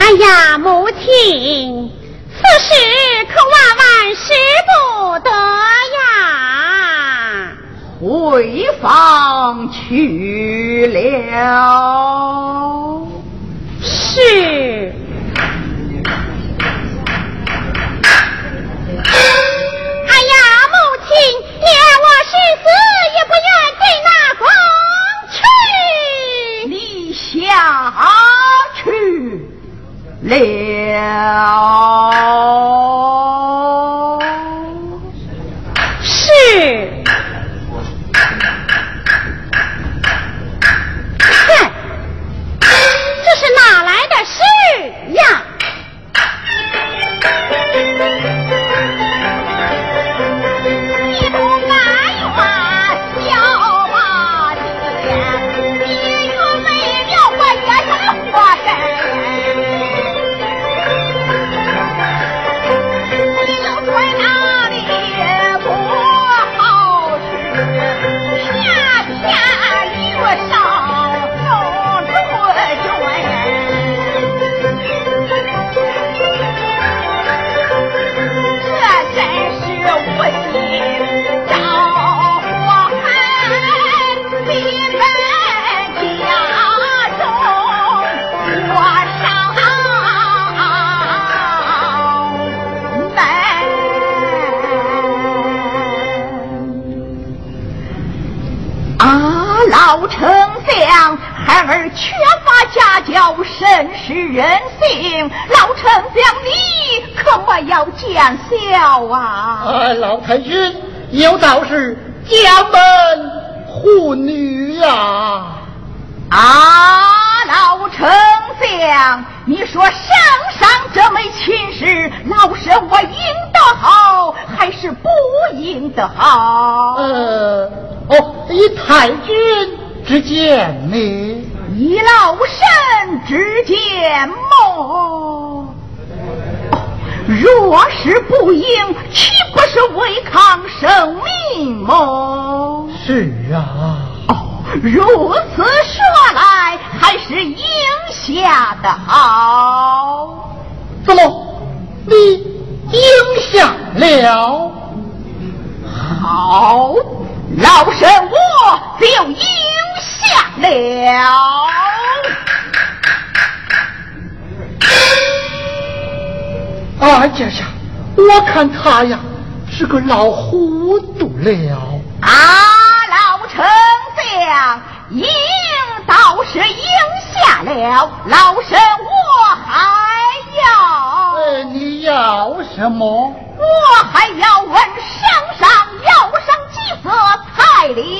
哎呀，母亲，此事可万万使不得呀！回房去了。是。下去了。真是人性，老丞相你可莫要见笑啊！啊，老太君有道是家门护女呀！啊，老丞相，你说圣上这枚亲事，老身我应得好，还是不应得好？呃，哦，以太君之见呢？以老身之见么？若是不应，岂不是违抗圣命么？是啊。哦，如此说来，还是应下的好。怎么，你应下了？好，老身我就应。下了，啊，家下，我看他呀是个老糊涂了。啊，老丞相，应倒是应下了，老身我还要。呃，你要什么？我还要问圣上要上几色彩礼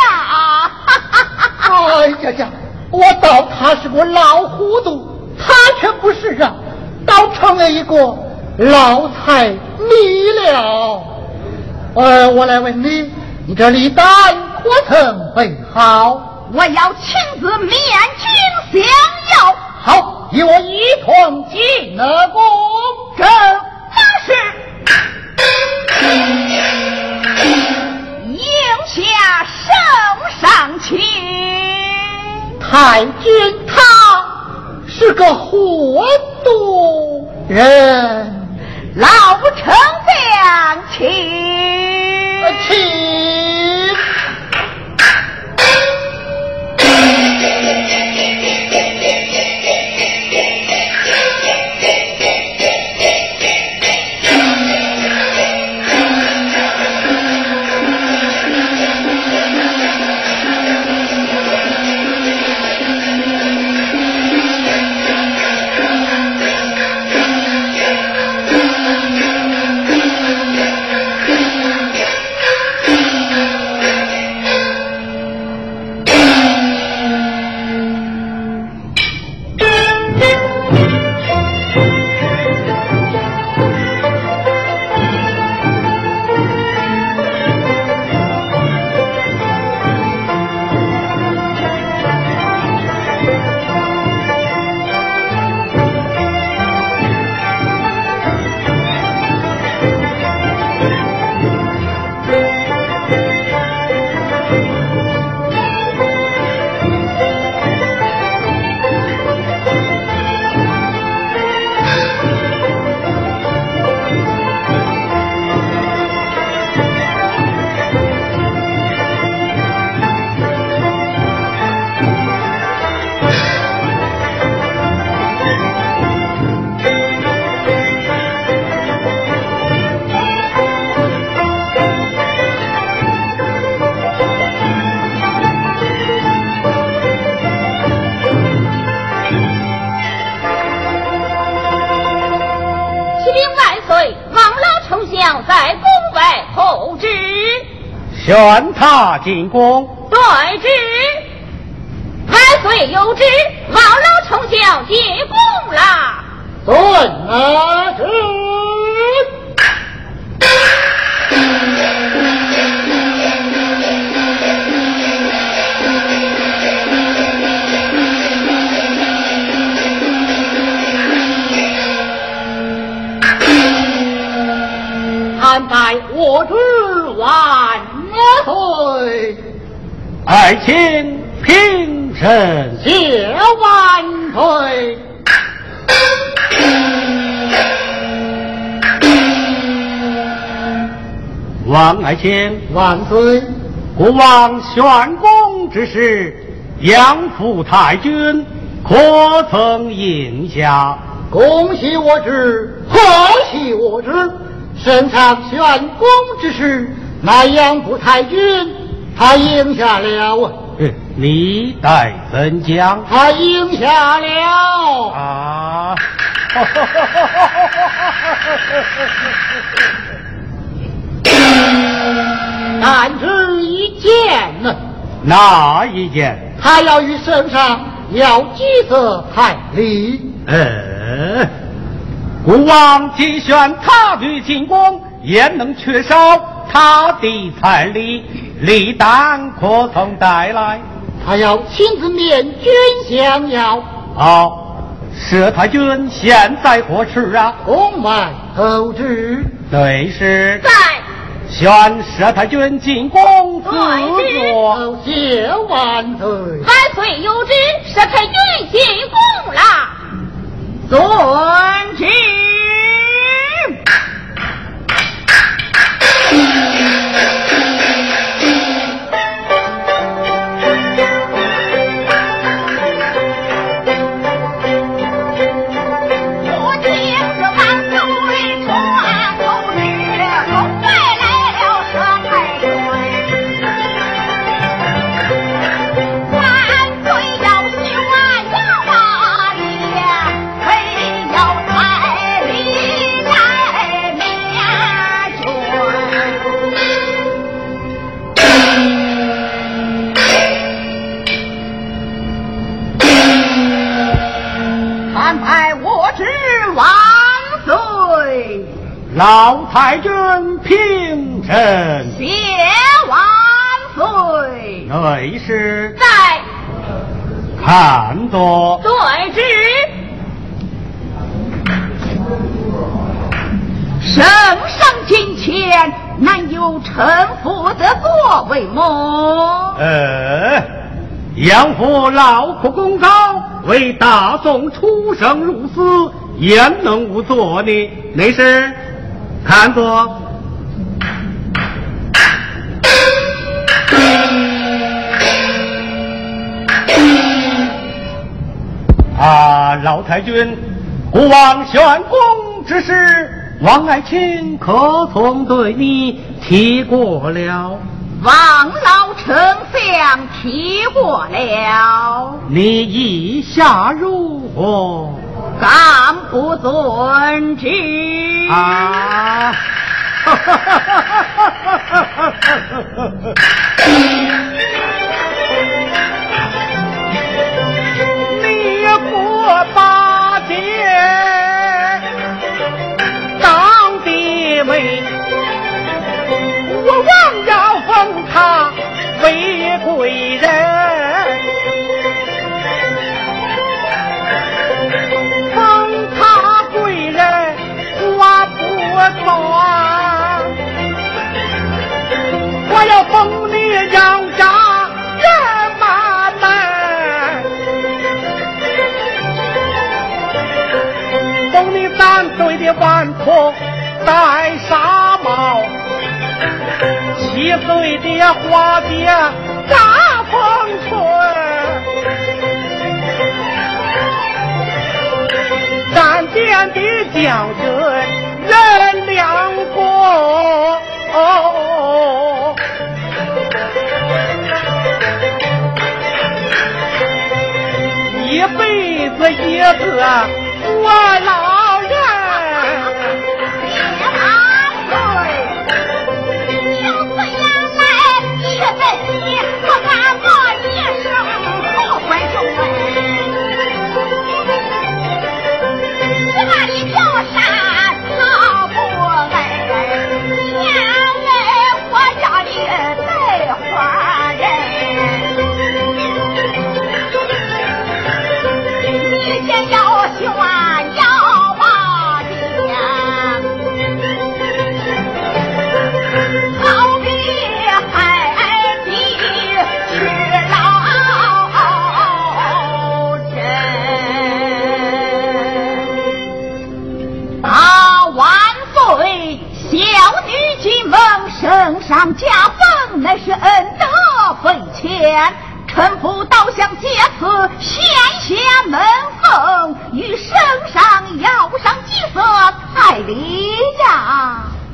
呀？哎呀呀！我道他是个老糊涂，他却不是啊，倒成了一个老财迷了。呃，我来问你，你这礼单可曾备好？我要亲自面君相要。好，与我一同进了宫。正是。应下圣上请。太君他是个糊涂人，老丞相请请。进宫。对之。万岁有旨，老老丞相进宫了。遵啊爱卿平身谢万岁。王爱卿万岁，国王宣宫之时，杨府太君可曾应下？恭喜我之，贺喜我之。圣上宣宫之事，乃杨府太君他应下了。嗯，你待怎讲？他应下了。啊！但只一件呢？哪一件？他要与圣上要几色彩礼？呃，国王既选他女进宫，焉能缺少他的彩礼？礼当可曾带来？他要亲自面君相邀。好，佘太君现在何处啊？宫外候旨。对是。在。宣佘太君进宫自坐。谢万岁。万岁有旨，佘太君进宫了。遵旨。老太君平身，谢万岁。内侍在，看多。对之。圣上金钱，难有臣服的座位么？呃，杨府劳苦功高，为大宋出生入死，焉能无作呢？内侍。看坐。啊，老太君，国王玄公之事，王爱卿可曾对你提过了？王老丞相提过了。你意下如何？敢不遵旨啊！你不把爹当爹妹，我王要封他为贵人。我要封你杨家人马们，封你三岁的万婆戴纱帽，七岁的花姐扎风春，三殿的将军。人两过，一辈子一个我老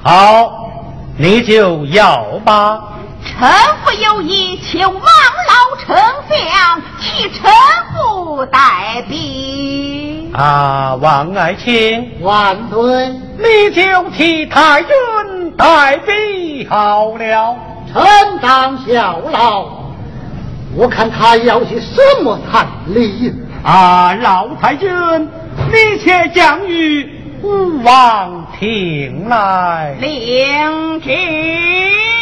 好，你就要吧。臣不有意，请王老丞相替臣父代兵。啊，王爱卿，万岁！你就替太君代兵好了。臣当效劳。我看他要些什么彩礼？啊，老太君，你且将与吾王听来。领旨。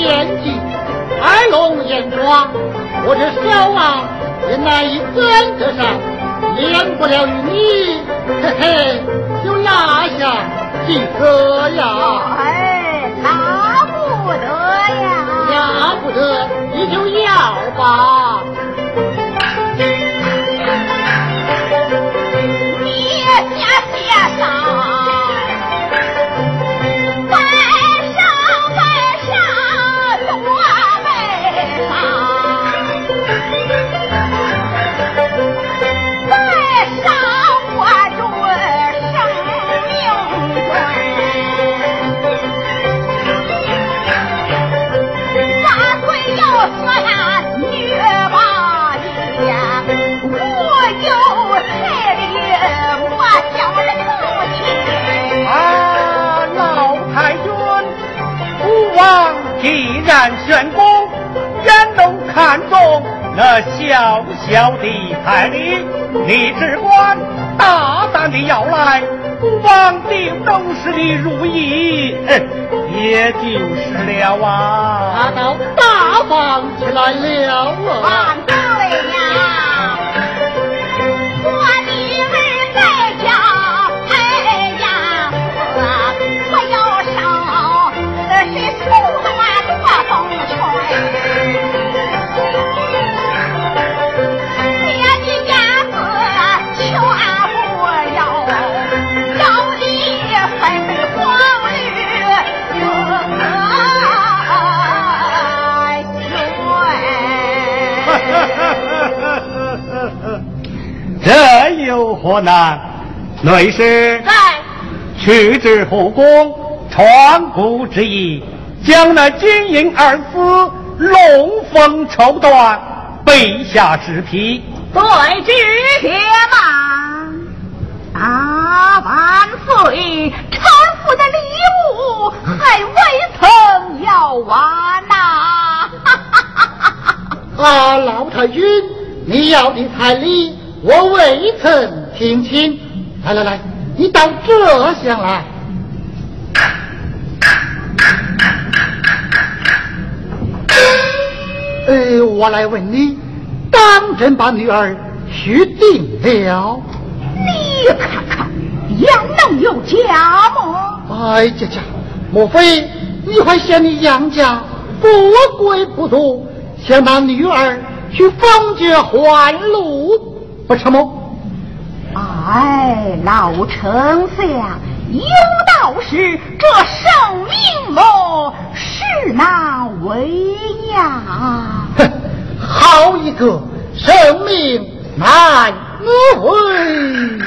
年纪，耳聋眼花，我这小王也难以跟得上，免不了与你，嘿嘿，就落下几个呀。哎，拿不得呀，拿不得，你就要吧。玄公眼能看中那小小的彩礼，你只管大胆的要来，王定都是你如意，也就是了啊！他倒大方起来了啊！这有何难？内侍在，去至后宫，传古之意，将那金银二字龙凤绸缎，备下纸皮。对之铁马。啊，万岁！臣妇的礼物还未曾要完呐！啊，老太君，你要的彩礼。我未曾听清，来来来，你到这厢来。呃，我来问你，当真把女儿许定了？你看看，杨能有假吗？哎呀呀，莫非你还嫌你杨家富贵不足，想把女儿去封爵还禄？不成么？哎，老丞相，有道是这生命么，是难为呀。哼，好一个生命难为！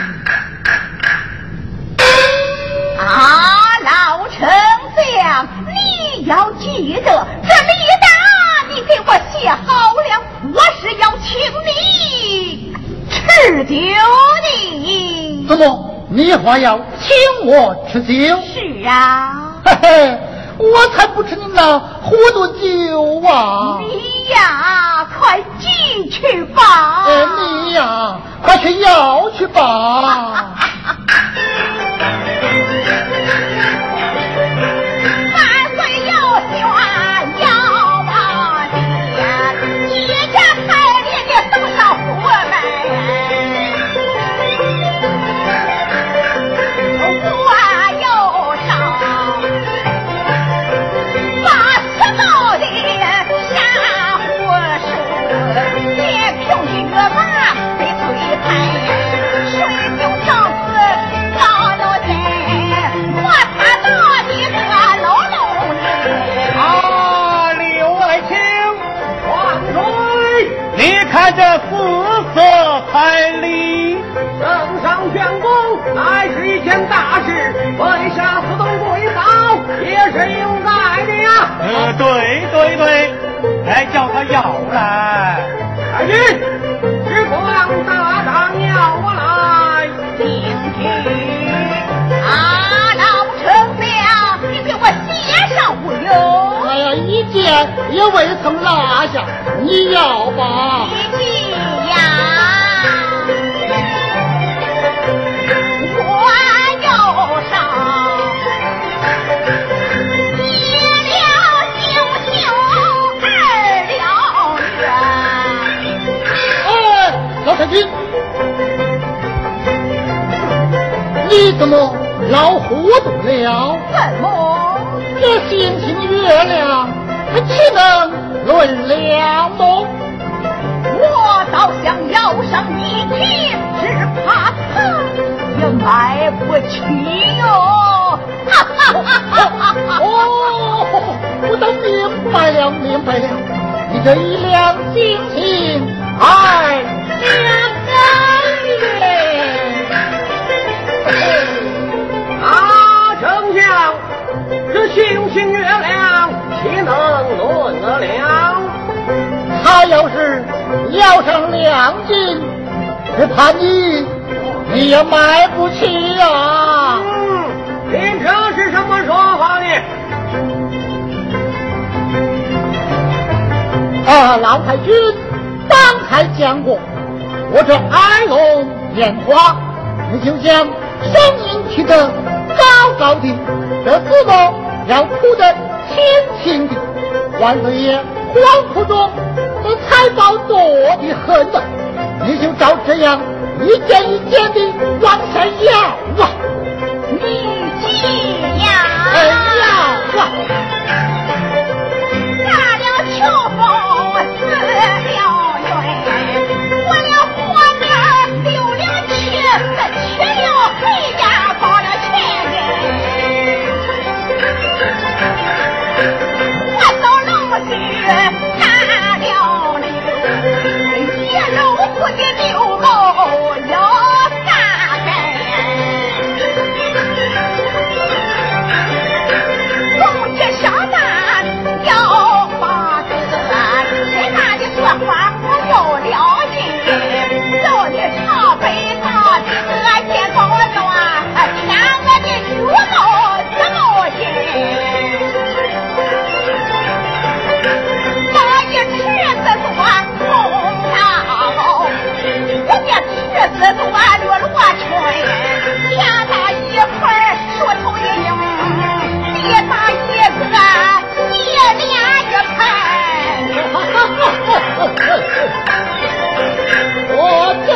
啊，老丞相，你要记得这礼单，你给我写好了，我是要请你。吃酒的，怎么？你还要请请我吃酒。是啊，嘿嘿，我才不吃你那糊涂酒啊！你呀，快进去吧。哎，你呀，快去要去吧。也未曾落下，你要吧？你怎么老糊涂了？怎么？这星星月亮，它岂能论了么？我倒想要上一匹，只怕他也买不起哟！哈哈哈哈哈！哦，我都明白了，明白了，你这一两星星，哎，两个月。啊，丞相，这星星月亮岂能论得了？他要是要上两斤，只怕你你也买不起呀。嗯，您这是什么说法呢？啊，老太君刚才讲过，我这耳聋眼花，你就将声音提得高高的，这字幕要哭的轻轻的，万子爷惶恐中。这财宝多的很呐，你就照这样一件一件的往下要啊！你既要，要啊！我的刘池子多落罗裙，天大一块树头一硬，地大一个叶连一盆。我这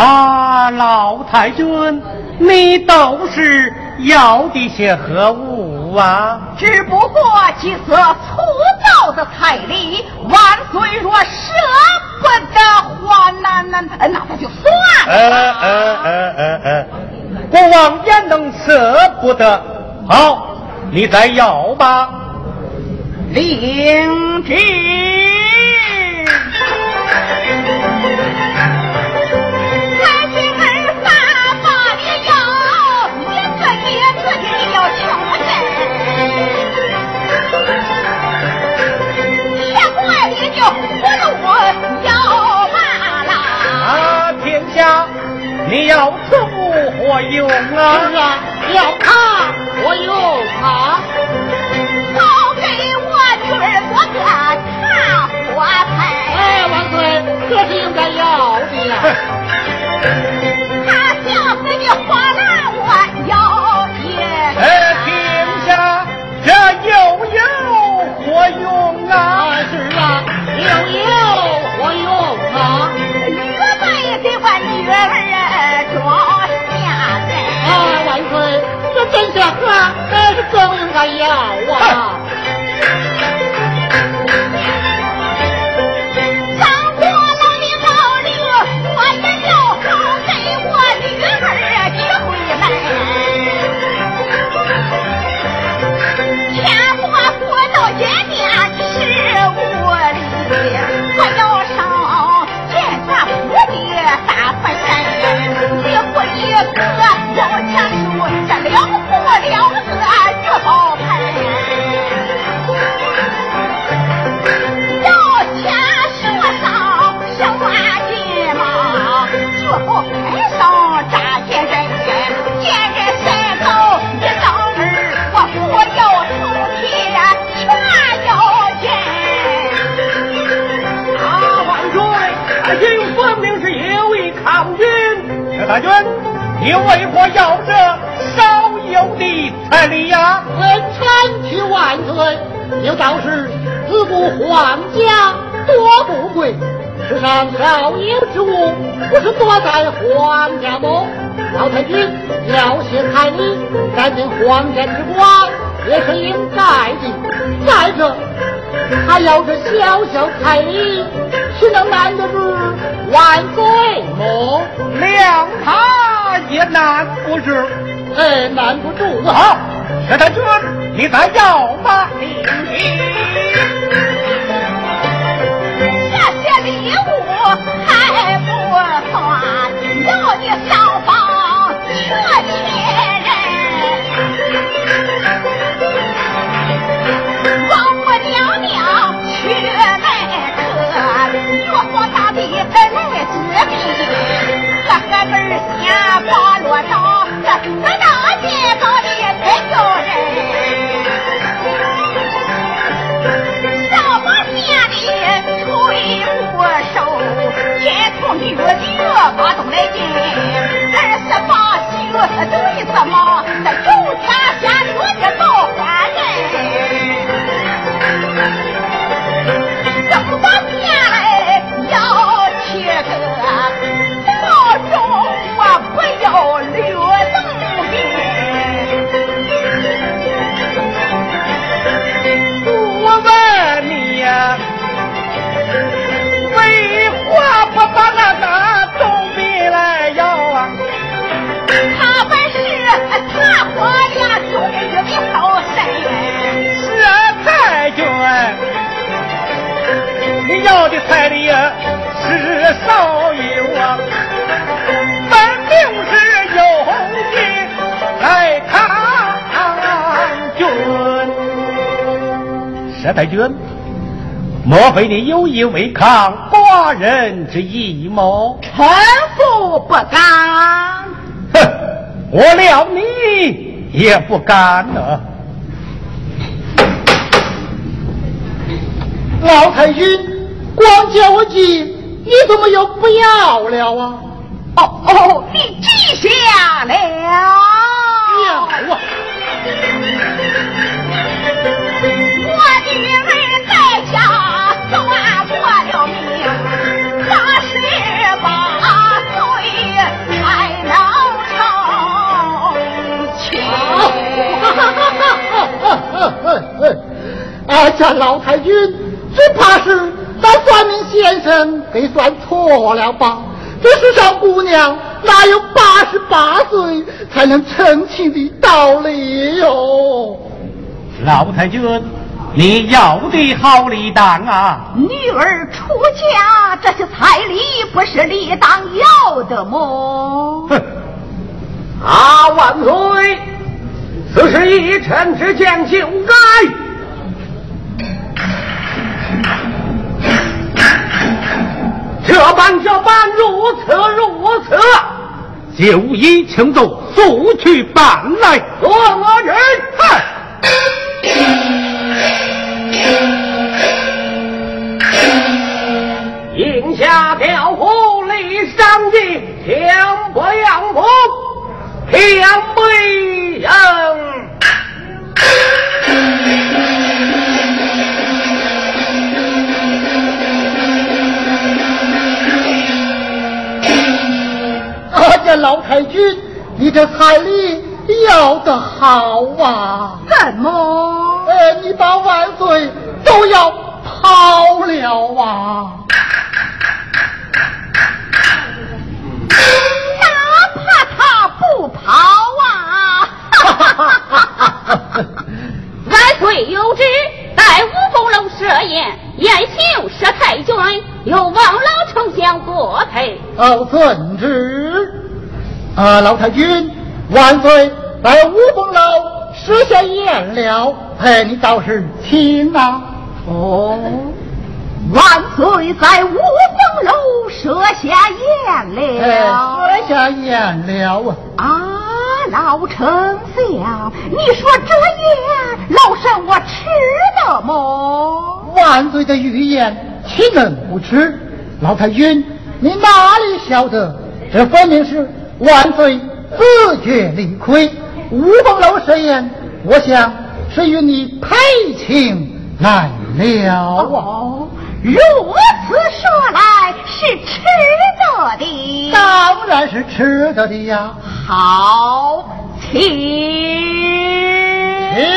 啊，老太君，你都是要的些何物啊？只不过几色粗糙的彩礼，万岁若舍不得还，那那那那就算了。呃呃呃呃呃，国王也能舍不得。好，你再要吧。领旨。你要出何用啊？是啊，要他何用啊？好给我女儿做个茶花菜。哎，万岁，这是应该要的呀。他小子的花篮我要也。哎，停下，这又有何用啊？是啊，又有何用啊？真是啊，这是更应该要啊。你为何要这少有的彩礼呀？呃，臣去万岁，有道是自不皇家多富贵，世上少有之物，不是多在皇家么？老太君要挟彩礼，占尽皇家之光，也是应该的。再者，他要这小小彩礼，岂能难得住万岁么？谅他也难不住。哎，难不住啊！好，薛太君，你再要吧。这些礼物还不算，要的上方全亲人。王母娘娘去来客，玉皇大帝本来治病，这河本先把落到这四大金刚里才叫人。上把县里吹不收，天从女的把东来进，二十八宿是对子嘛，这周天先说的造要的彩礼呀是少有啊，分明是有的来抗君。佘太君，莫非你有意违抗寡人之意谋？臣服不敢。哼，我料你也不敢呢。老太君，光叫我进，你怎么又不要了啊？哦哦，你记下了。要啊！我女儿在家算过了命，八十八岁才能成亲。哎，这 老太君只怕是先生给算错了吧？这世上姑娘哪有八十八岁才能成亲的道理哟？老太君，你要的好礼当啊！女儿出嫁，这些彩礼不是理当要的么？哼！啊，万岁！此事一臣之见就该。这般这般，如此如此，就依请奏速去办来。做我人，应下调虎立上计，天不阳风，天太君，你这彩礼要得好啊！怎么？呃，你把万岁都要跑了啊！哪怕他不跑啊！万岁有旨，在五凤楼设宴，宴请佘太君，由王老丞相作陪。哦，遵旨。啊，老太君，万岁在五凤楼设下宴了，哎，你倒是请啊！哦，万岁在五凤楼设下宴了，设下宴了啊！啊，老丞相，你说这宴老身我吃的么？万岁的御宴岂能不吃？老太君，你哪里晓得？这分明是。万岁自觉理亏，吴凤楼设宴，我想是与你配情难了啊。如此说来，是吃得的，当然是吃得的呀。好，请请。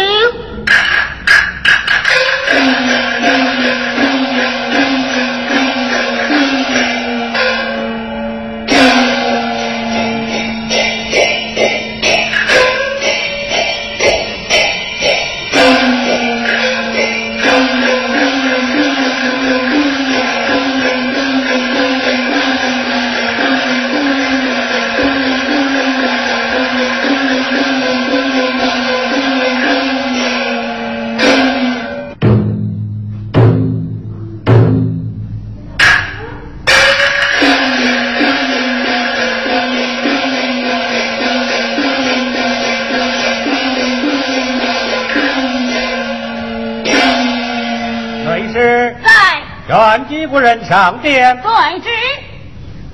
上殿，遵旨。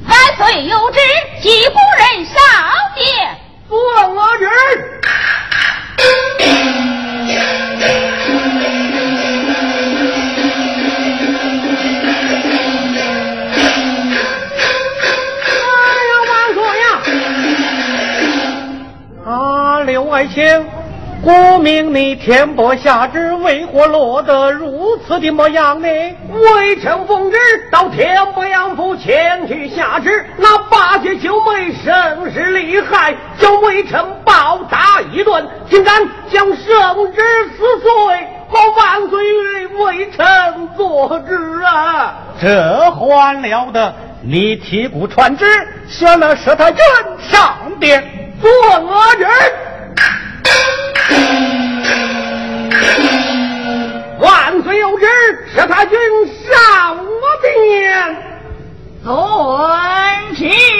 万岁有旨，吉夫人上殿。遵我旨。哎呀，万岁呀！啊，刘爱卿。顾命你天波下旨，为何落得如此的模样呢？微臣奉旨到天波阳府前去下旨，那八戒九妹甚是厉害，叫微臣暴打一顿，竟敢将圣旨撕碎，好万岁为微臣做旨啊！这还了得！你提鼓传旨，选了佘太君上殿做我旨。有旨，是太君上我殿，遵旨。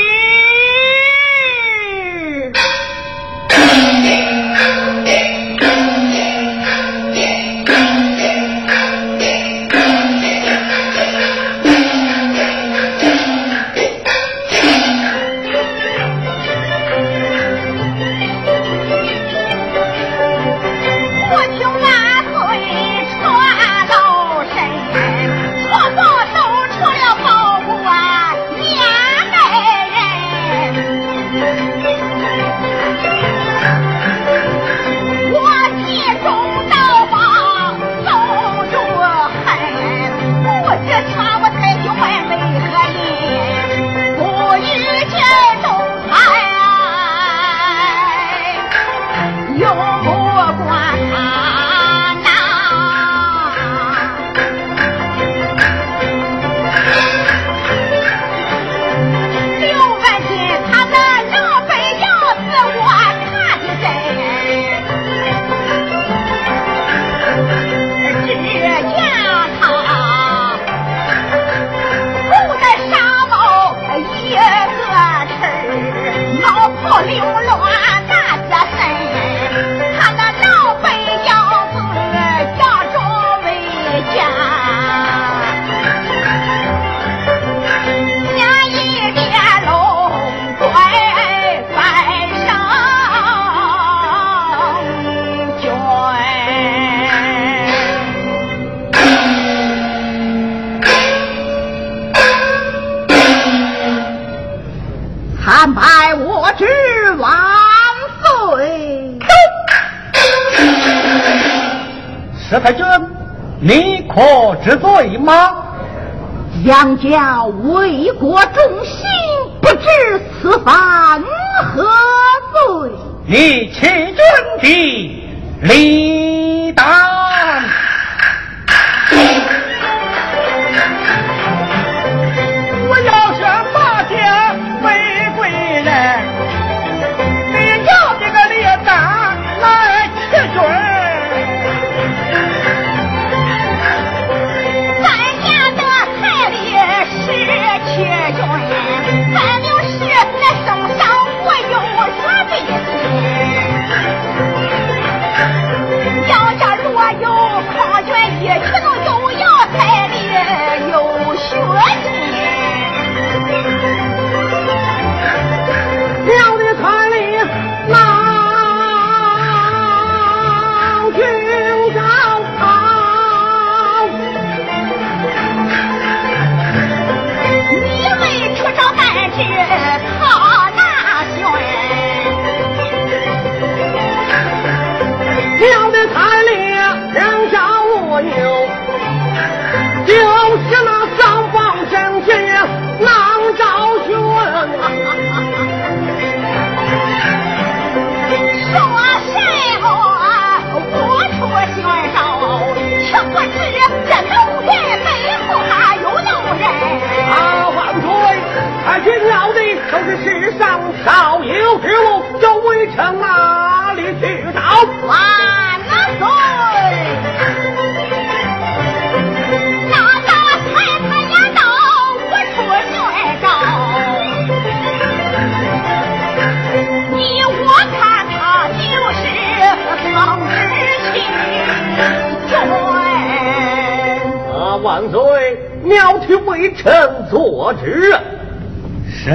佘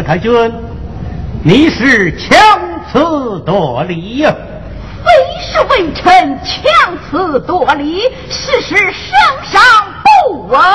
太君，你是强词夺理呀！非是为臣强词夺理，事实圣上不阿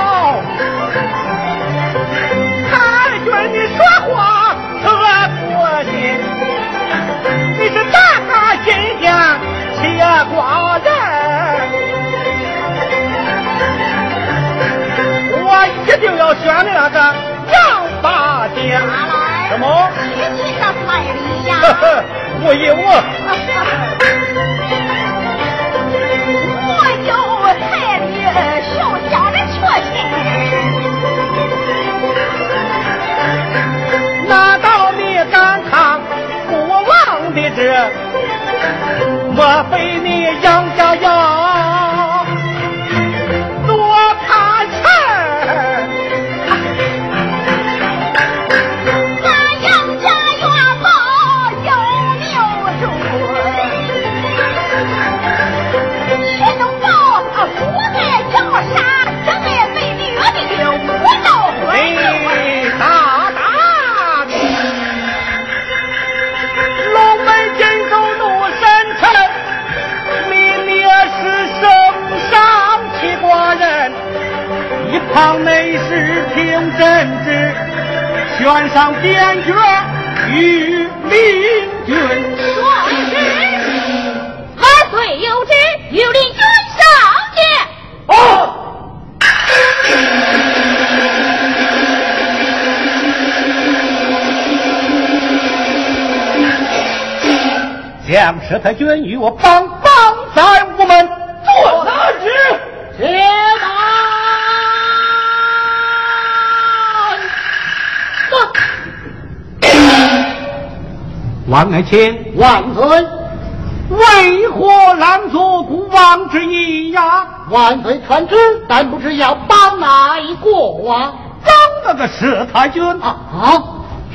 定要选那个杨八姐。什么？你的彩礼呀？我有啊。我有彩礼，小家的缺钱。难道你敢看国王的旨？莫非你杨家要？两阵，悬赏点爵与林军。算是，万岁有之？有林军上殿。哦。将士太君与我帮帮在。王爱卿，万岁！为何拦阻孤王之意呀？万岁传旨，但不知要帮哪一国啊？帮那个佘太君啊啊！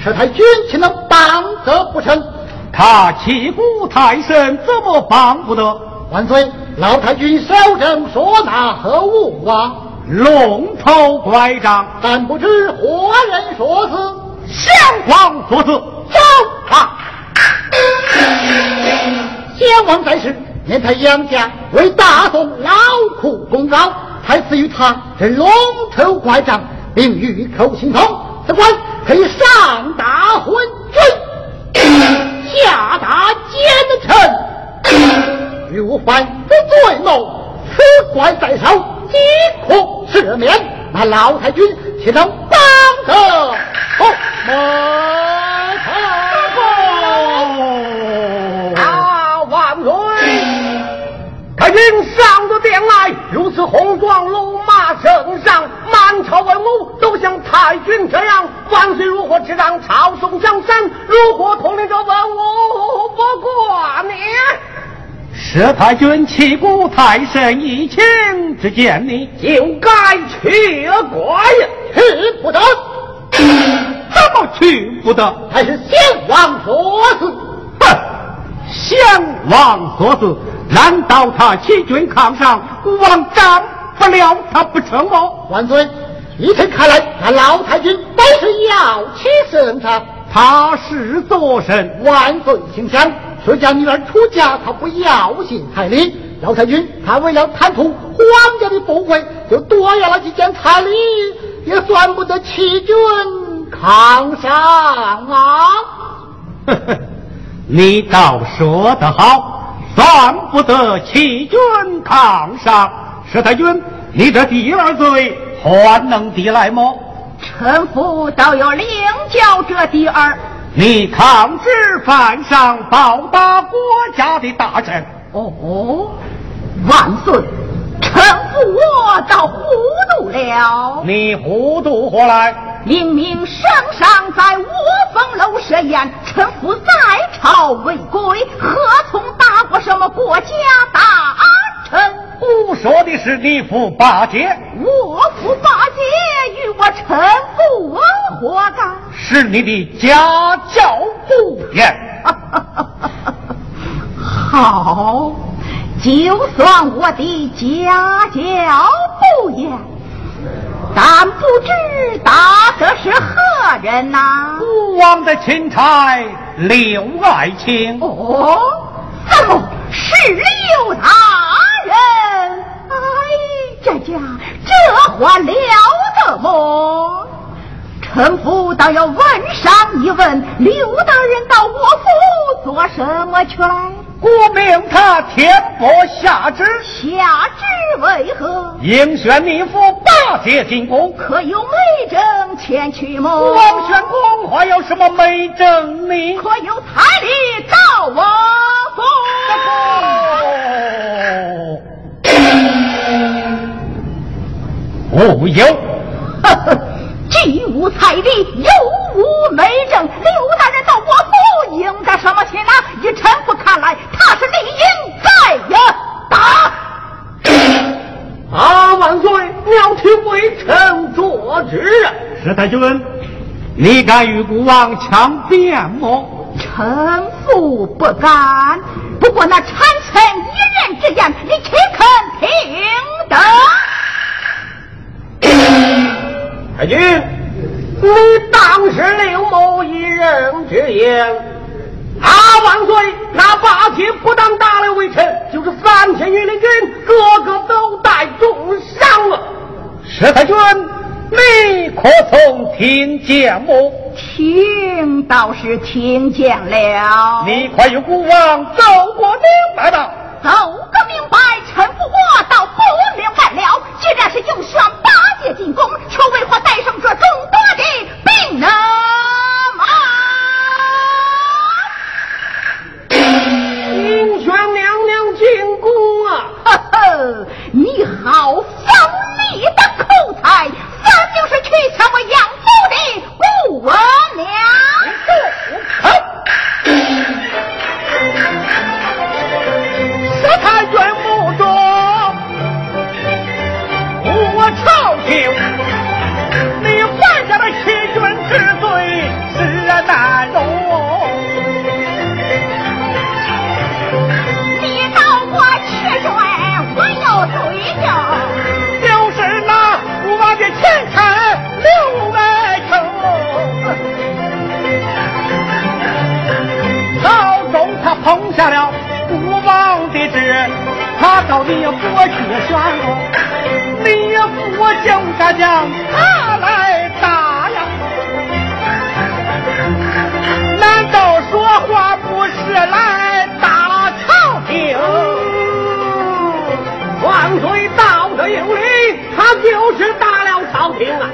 佘太君岂能帮得不成？他气骨太甚，怎么帮不得？万岁，老太君手正所拿何物啊？龙头拐杖，但不知何人所赐？相王所赐。走啊！先王在世，念他杨家为大宋劳苦功高，太赐予他这龙头拐杖，并玉口形通，此官可以上达昏君，下达奸臣，如犯不罪谋，此官在手，即可赦免。那老太君岂能帮得？哦，啊，太君上得殿来，如此红装，龙马圣上，满朝文武都像太君这样。万岁如何执掌朝宋江山？如何统领着文武不过你？佘太君气骨太深，一情之见，你就该去怪，去不得。怎么去不得？还是先王所赐。哼，先王所赐，难道他欺君抗上，孤王斩不了他不成吗？万岁，依臣看来，那老太君都是要欺圣上。他是作甚？万岁请想，谁家女儿出嫁，他不要信彩礼。老太君他为了贪图皇家的富贵，就多要了几件彩礼，也算不得欺君抗上啊！呵呵，你倒说得好，算不得欺君抗上。佘太君，你这第二罪还能抵赖么？臣妇倒有领教这第二。你抗旨犯上，报答国家的大臣。哦，万岁！臣妇我倒糊涂了。你糊涂何来？明明圣上在卧凤楼设宴，臣服在朝未归，何从打过什么国家大臣？吾说的是你父八戒。我父八戒与我臣妇何干？是你的家教不严。好，就算我的家教不严，但不知大哥是何人呐？孤王的钦差刘爱卿。哦，怎么是刘大人？哎，这家这话了得么？臣妇倒要问上一问，刘大人到我府做什么去了？故命他天拨下旨，下旨为何？应选你父八戒进宫，可有媒证前去么？王宣公还有什么媒证呢？可有彩礼到我府？无有。既无彩礼，又无媒证，刘大人到我府应该什么情呢？以臣妇看来，他是理应该呀！打！啊，万岁！鸟替微臣做旨啊！佘太君，你敢与孤王强辩么？臣妇不敢。不过那谗臣一人之言，你岂肯听得？太君，你当是刘某一人之言。啊，万岁！那八旗不当大了为臣，就是三千御林军，个个都带重伤了。佘太君，你可曾听见么？听倒是听见了。你快与孤王走过明白吧。走个明白，臣不过倒不明白了。既然是应选八戒进宫，却为何带上这众多的病呢？马应玄娘娘进宫啊！呵呵，你好锋利的口才，分明是去抢我养父的武娘。听。你犯下了欺君之罪，实难容。你告我欺君，我有罪名，就是那我的前臣刘爱卿。朝中他捧下了吴王的旨。他到底要博取？你我将他将他来打呀？难道说话不是来打朝廷？万水道德有理，他就是打了朝廷啊！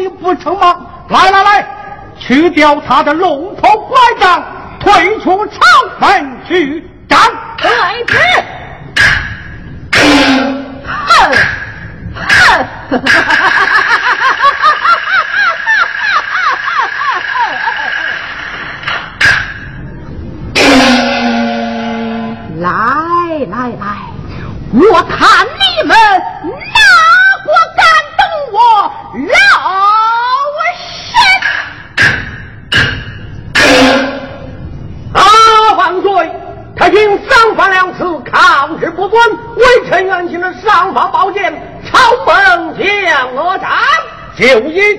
你不成吗？来来来，去掉他的龙头拐杖，退出朝门去战太子。哼哼，来来来，我看。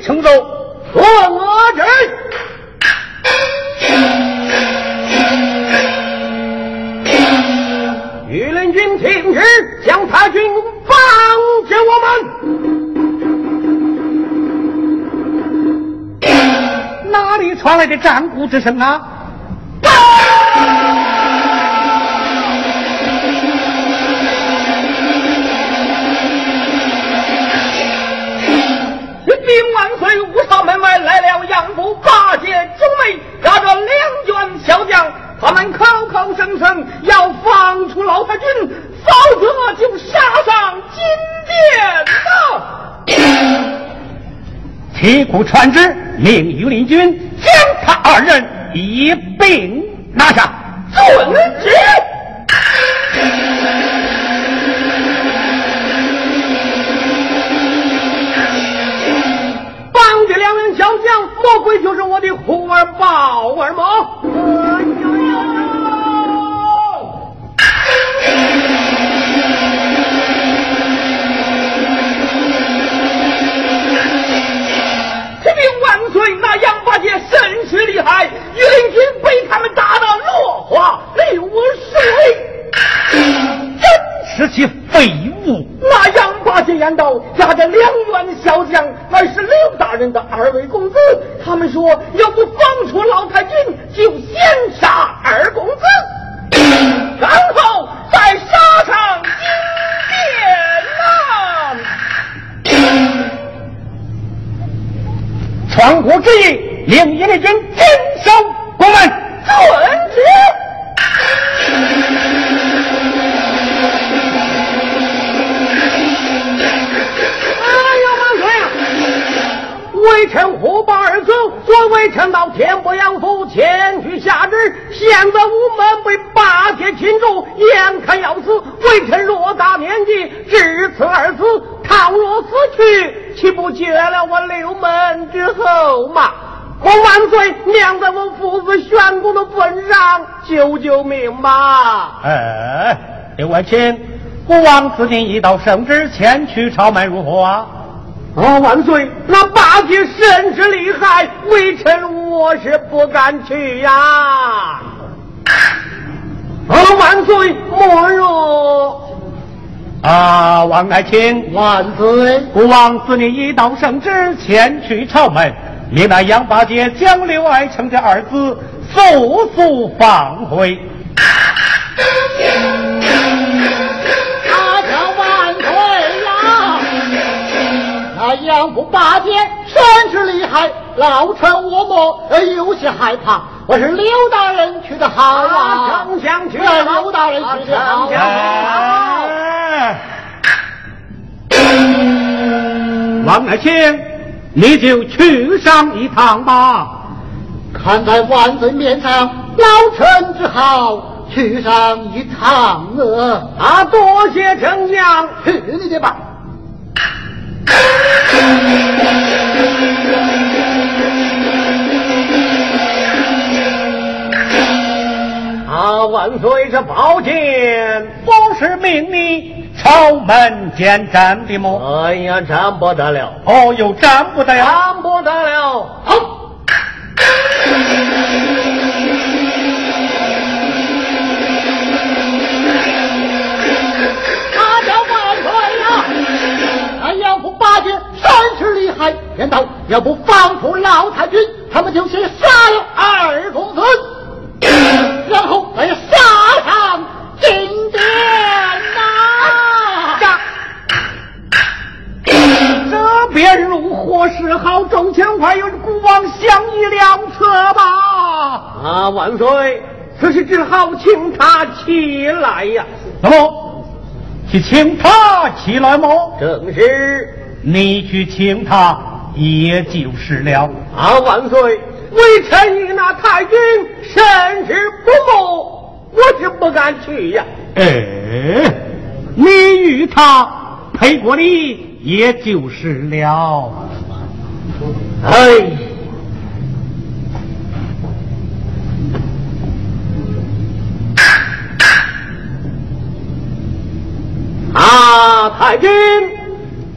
城州和我人。御林军停止，将他军放给我们。哪里传来的战鼓之声啊？不传旨，命御林军将他二人一并拿下。刘万卿，国王赐您一道圣旨，前去朝门如何啊？啊！万岁，那八戒甚是厉害，微臣我是不敢去呀。啊！万岁，莫若。啊！王爱卿，万岁！孤王赐你一道圣旨，前去朝门，命那杨八戒将刘爱卿这二子速速放回。杨府八戒甚是厉害，老臣我莫有些害怕。我是刘大人去的好啊，丞相去的刘大人去的好。王爱卿，你就去上一趟吧。看在万岁面上，老臣只好去上一趟了。啊，多谢丞相，去你的吧。啊！万岁，这宝剑不是命你朝门见斩的么？哎呀，斩不得了！哦，又斩不得了，斩不得了！好。真是厉害！难道要不放出老太君，他们就先杀了二公子，然后再杀上金殿呐！这便如何是好？众卿快与孤王相议两策吧！啊，万岁！此时只好请他起来呀。那么，去请他起来吗？正是。你去请他，也就是了。啊，万岁！微臣与那太君甚是不睦，我是不敢去呀。哎，你与他配过礼，也就是了。哎，啊，太君。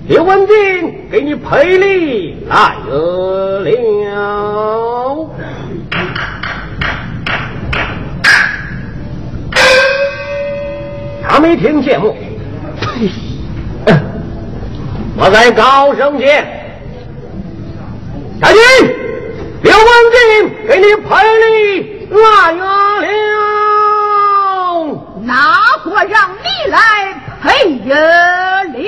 刘文静给你赔礼来了，他没听见么？我在高声见，将军，刘文静给你赔礼来了，哪个让你来赔礼？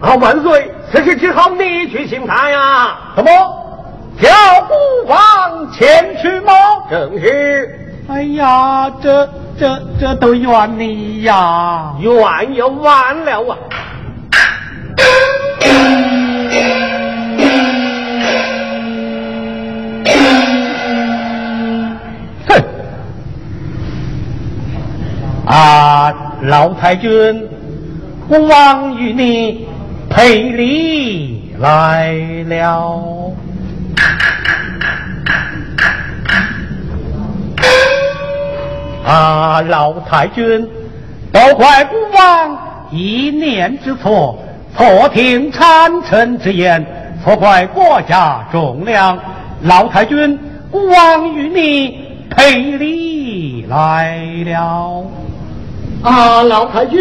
啊，万岁！此事只好你去请他呀。什么？叫孤王前去吗？正是。哎呀，这这这都怨你呀！怨也完了啊！哼！啊，老太君，孤王与你。赔礼来了，啊！老太君，都怪孤王一念之错，错听谗臣之言，错怪国家重量。老太君，孤王与你赔礼来了。啊！老太君，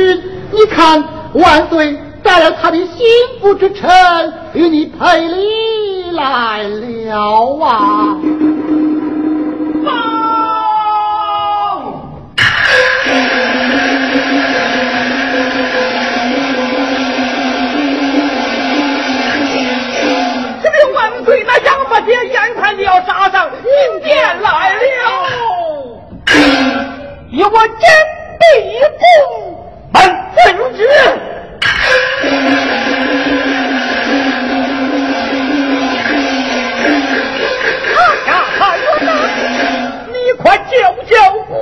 你看万岁。带了他的心腹之臣与你赔礼来了啊！爹眼看就要杀上阴间来了，与我真地公本分之。呀，海元你快救救孤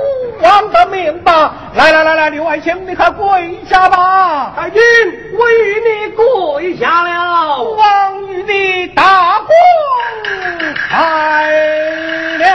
王的命吧！来来来来，刘爱卿，你快跪下吧！大君，我与你跪下了，王与你大功。来了，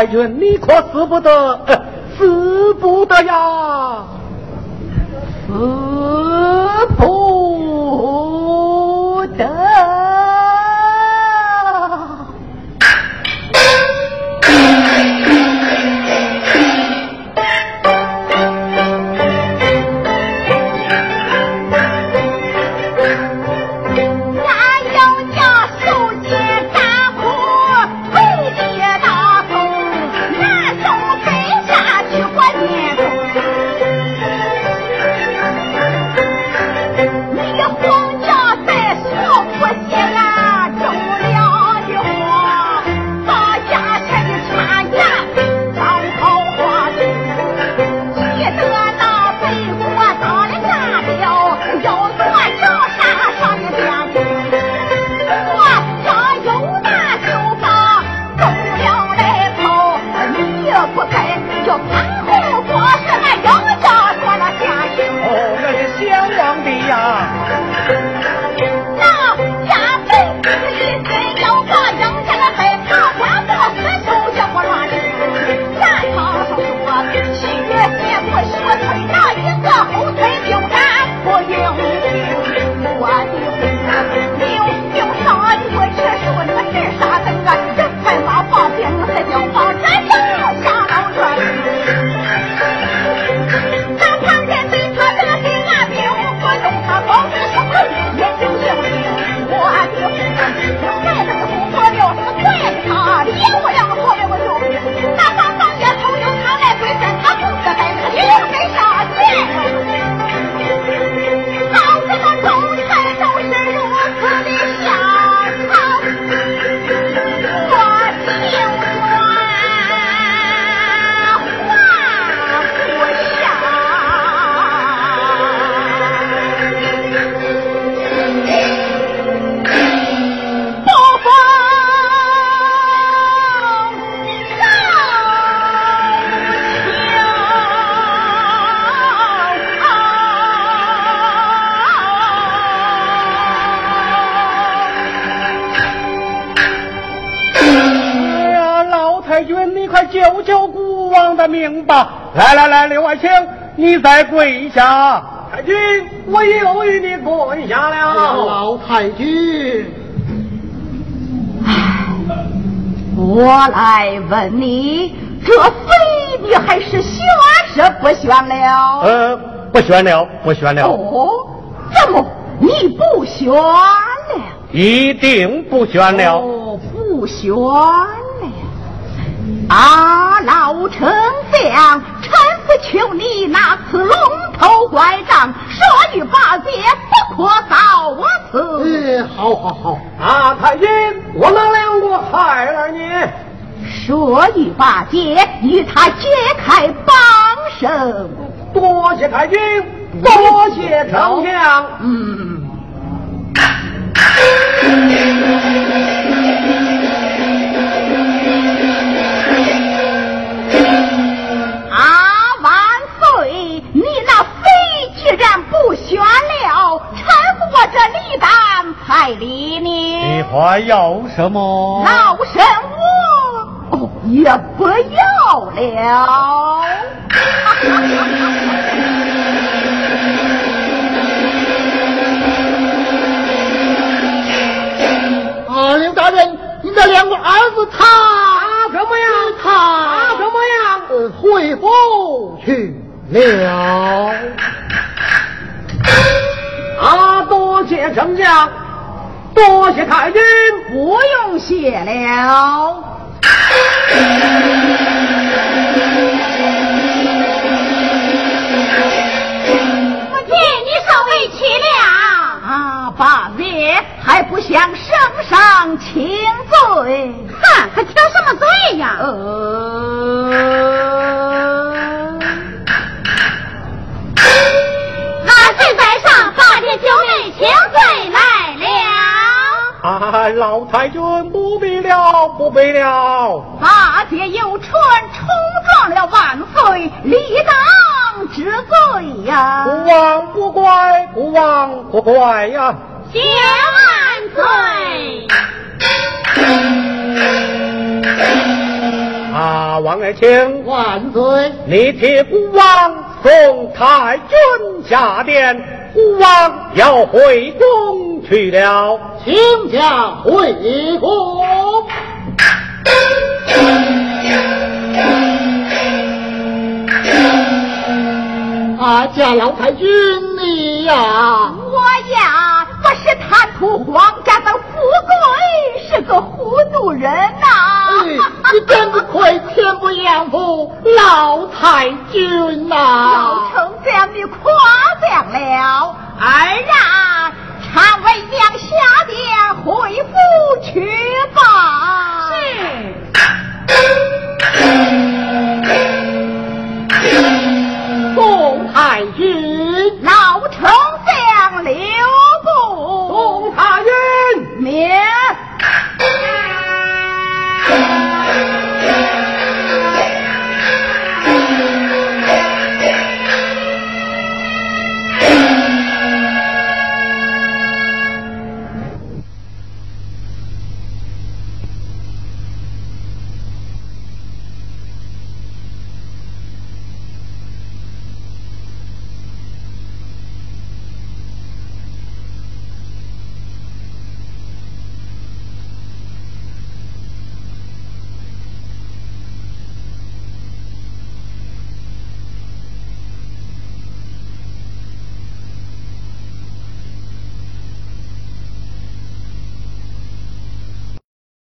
太君，你可使不得，来来来，刘爱卿，你再跪下。太君，我又与你跪下了。老太君，我来问你，这妃你还是选是不选了？呃，不选了，不选了。哦，怎么你不选了？一定不选了。哦，不选了。啊，老丞相。臣不求你拿此龙头拐杖，说与八戒不可造我此。嗯，好好好，啊，太君，我哪两个害了你？说与八戒与他解开绑绳。多谢太君，多谢丞相。嗯。彩礼呢？你还要什么？老身我哦也不要了。啊，刘大人，你的两个儿子他怎么样？他怎么样？呃，回府去了。啊，多谢丞相。多谢太君，不用谢了。我见你受委屈了啊！八爷还不向圣上请罪？哼，还挑什么罪呀？呃。啊，老太君不必了，不必了。八戒有船冲撞了万岁，理当治罪呀！不枉不怪，不枉不怪呀！谢万岁。啊，啊，王爱卿万岁！你替孤王送太君下殿，孤王要回宫去了，请假回宫。啊，家老太君你呀，我呀，贪图皇家的富贵，是个糊涂人呐！你真不愧天不养父老太君呐！老丞相，你夸奖了，儿啊，常为娘下殿回府去吧。是。宋太君，老丞。啊云灭